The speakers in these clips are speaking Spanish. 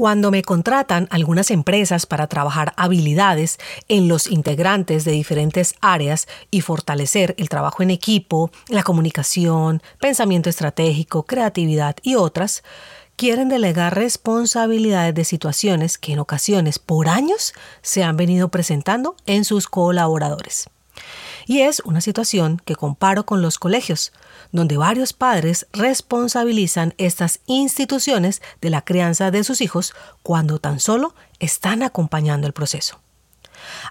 Cuando me contratan algunas empresas para trabajar habilidades en los integrantes de diferentes áreas y fortalecer el trabajo en equipo, la comunicación, pensamiento estratégico, creatividad y otras, quieren delegar responsabilidades de situaciones que en ocasiones por años se han venido presentando en sus colaboradores. Y es una situación que comparo con los colegios, donde varios padres responsabilizan estas instituciones de la crianza de sus hijos cuando tan solo están acompañando el proceso.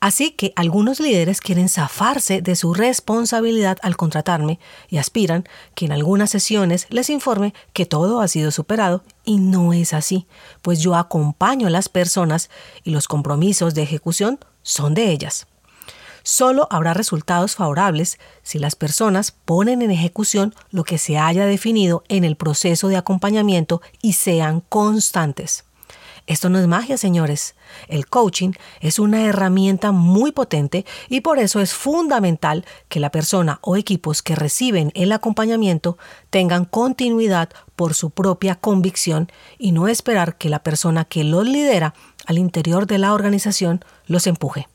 Así que algunos líderes quieren zafarse de su responsabilidad al contratarme y aspiran que en algunas sesiones les informe que todo ha sido superado y no es así, pues yo acompaño a las personas y los compromisos de ejecución son de ellas. Solo habrá resultados favorables si las personas ponen en ejecución lo que se haya definido en el proceso de acompañamiento y sean constantes. Esto no es magia, señores. El coaching es una herramienta muy potente y por eso es fundamental que la persona o equipos que reciben el acompañamiento tengan continuidad por su propia convicción y no esperar que la persona que los lidera al interior de la organización los empuje.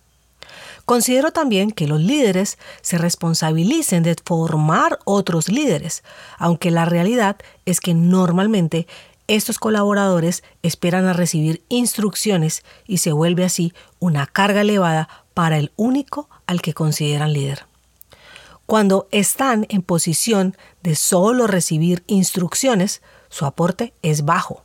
Considero también que los líderes se responsabilicen de formar otros líderes, aunque la realidad es que normalmente estos colaboradores esperan a recibir instrucciones y se vuelve así una carga elevada para el único al que consideran líder. Cuando están en posición de solo recibir instrucciones, su aporte es bajo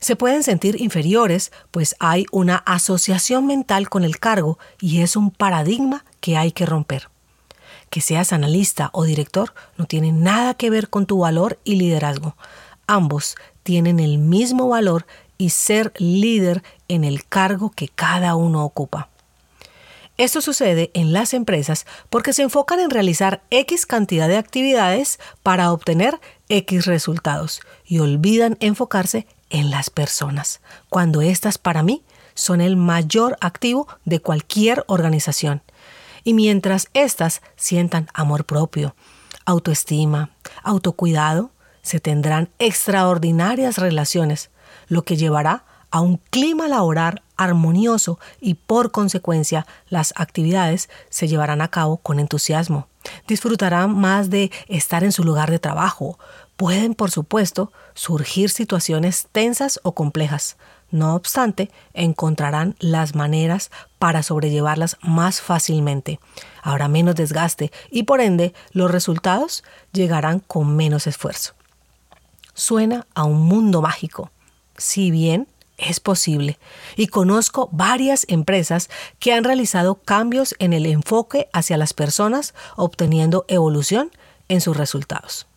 se pueden sentir inferiores, pues hay una asociación mental con el cargo y es un paradigma que hay que romper. Que seas analista o director no tiene nada que ver con tu valor y liderazgo. Ambos tienen el mismo valor y ser líder en el cargo que cada uno ocupa. Esto sucede en las empresas porque se enfocan en realizar X cantidad de actividades para obtener X resultados y olvidan enfocarse en las personas, cuando éstas para mí son el mayor activo de cualquier organización. Y mientras éstas sientan amor propio, autoestima, autocuidado, se tendrán extraordinarias relaciones, lo que llevará a un clima laboral armonioso y por consecuencia las actividades se llevarán a cabo con entusiasmo. Disfrutarán más de estar en su lugar de trabajo, Pueden, por supuesto, surgir situaciones tensas o complejas. No obstante, encontrarán las maneras para sobrellevarlas más fácilmente. Habrá menos desgaste y por ende los resultados llegarán con menos esfuerzo. Suena a un mundo mágico. Si bien es posible y conozco varias empresas que han realizado cambios en el enfoque hacia las personas obteniendo evolución en sus resultados.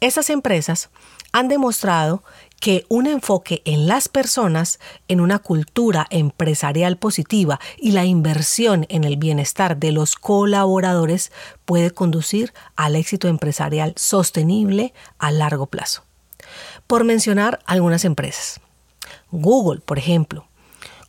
Estas empresas han demostrado que un enfoque en las personas, en una cultura empresarial positiva y la inversión en el bienestar de los colaboradores puede conducir al éxito empresarial sostenible a largo plazo. Por mencionar algunas empresas. Google, por ejemplo,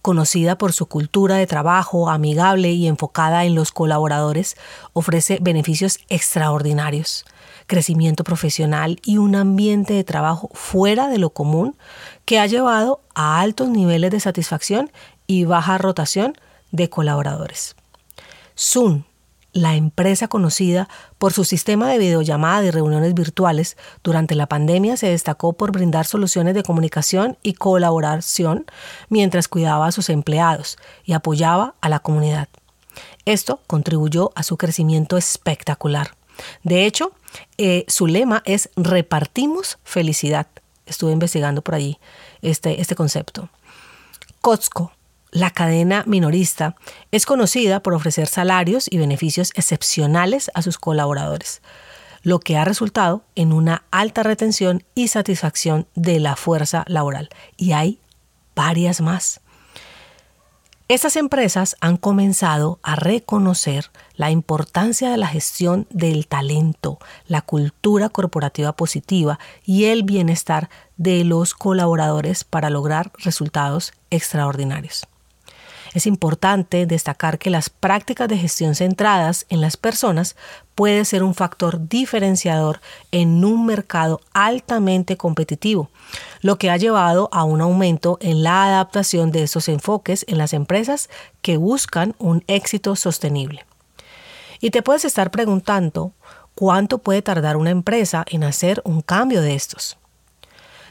conocida por su cultura de trabajo amigable y enfocada en los colaboradores, ofrece beneficios extraordinarios crecimiento profesional y un ambiente de trabajo fuera de lo común que ha llevado a altos niveles de satisfacción y baja rotación de colaboradores. Zoom, la empresa conocida por su sistema de videollamada y reuniones virtuales, durante la pandemia se destacó por brindar soluciones de comunicación y colaboración mientras cuidaba a sus empleados y apoyaba a la comunidad. Esto contribuyó a su crecimiento espectacular. De hecho, eh, su lema es repartimos felicidad. Estuve investigando por allí este, este concepto. Costco, la cadena minorista, es conocida por ofrecer salarios y beneficios excepcionales a sus colaboradores, lo que ha resultado en una alta retención y satisfacción de la fuerza laboral. Y hay varias más. Estas empresas han comenzado a reconocer la importancia de la gestión del talento, la cultura corporativa positiva y el bienestar de los colaboradores para lograr resultados extraordinarios. Es importante destacar que las prácticas de gestión centradas en las personas puede ser un factor diferenciador en un mercado altamente competitivo, lo que ha llevado a un aumento en la adaptación de estos enfoques en las empresas que buscan un éxito sostenible. Y te puedes estar preguntando cuánto puede tardar una empresa en hacer un cambio de estos.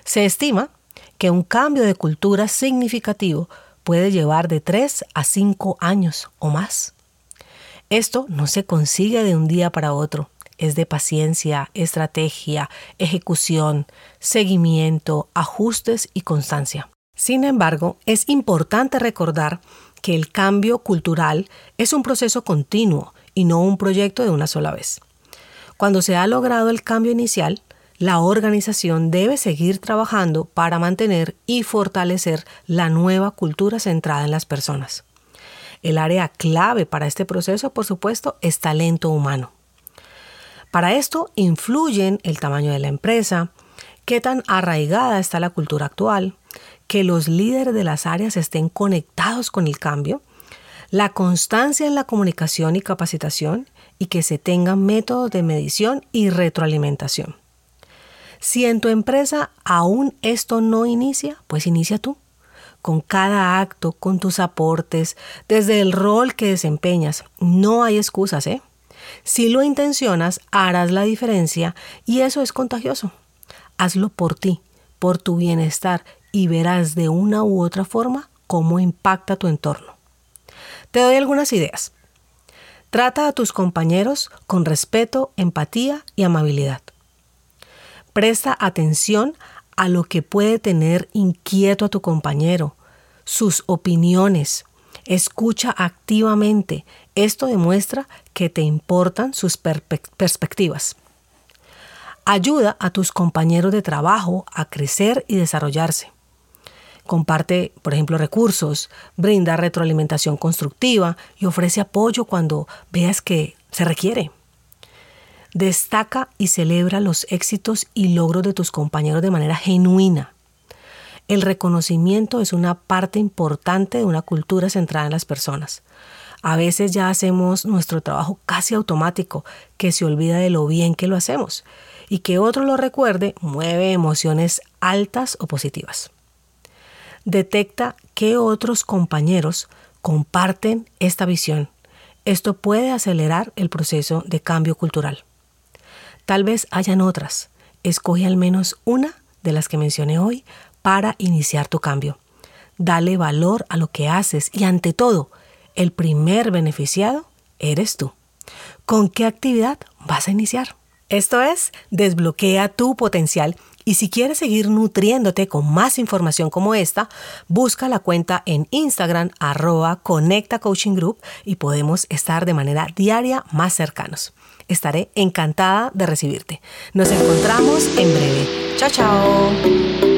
Se estima que un cambio de cultura significativo puede llevar de 3 a 5 años o más. Esto no se consigue de un día para otro. Es de paciencia, estrategia, ejecución, seguimiento, ajustes y constancia. Sin embargo, es importante recordar que el cambio cultural es un proceso continuo y no un proyecto de una sola vez. Cuando se ha logrado el cambio inicial, la organización debe seguir trabajando para mantener y fortalecer la nueva cultura centrada en las personas. El área clave para este proceso, por supuesto, es talento humano. Para esto influyen el tamaño de la empresa, qué tan arraigada está la cultura actual, que los líderes de las áreas estén conectados con el cambio, la constancia en la comunicación y capacitación y que se tengan métodos de medición y retroalimentación. Si en tu empresa aún esto no inicia, pues inicia tú. Con cada acto, con tus aportes, desde el rol que desempeñas. No hay excusas, ¿eh? Si lo intencionas, harás la diferencia y eso es contagioso. Hazlo por ti, por tu bienestar y verás de una u otra forma cómo impacta tu entorno. Te doy algunas ideas. Trata a tus compañeros con respeto, empatía y amabilidad. Presta atención a lo que puede tener inquieto a tu compañero, sus opiniones. Escucha activamente. Esto demuestra que te importan sus perspectivas. Ayuda a tus compañeros de trabajo a crecer y desarrollarse. Comparte, por ejemplo, recursos, brinda retroalimentación constructiva y ofrece apoyo cuando veas que se requiere. Destaca y celebra los éxitos y logros de tus compañeros de manera genuina. El reconocimiento es una parte importante de una cultura centrada en las personas. A veces ya hacemos nuestro trabajo casi automático, que se olvida de lo bien que lo hacemos, y que otro lo recuerde mueve emociones altas o positivas. Detecta qué otros compañeros comparten esta visión. Esto puede acelerar el proceso de cambio cultural. Tal vez hayan otras. Escoge al menos una de las que mencioné hoy para iniciar tu cambio. Dale valor a lo que haces y ante todo, el primer beneficiado eres tú. ¿Con qué actividad vas a iniciar? Esto es, desbloquea tu potencial y si quieres seguir nutriéndote con más información como esta, busca la cuenta en Instagram arroba Conecta Coaching Group y podemos estar de manera diaria más cercanos. Estaré encantada de recibirte. Nos encontramos en breve. Chao, chao.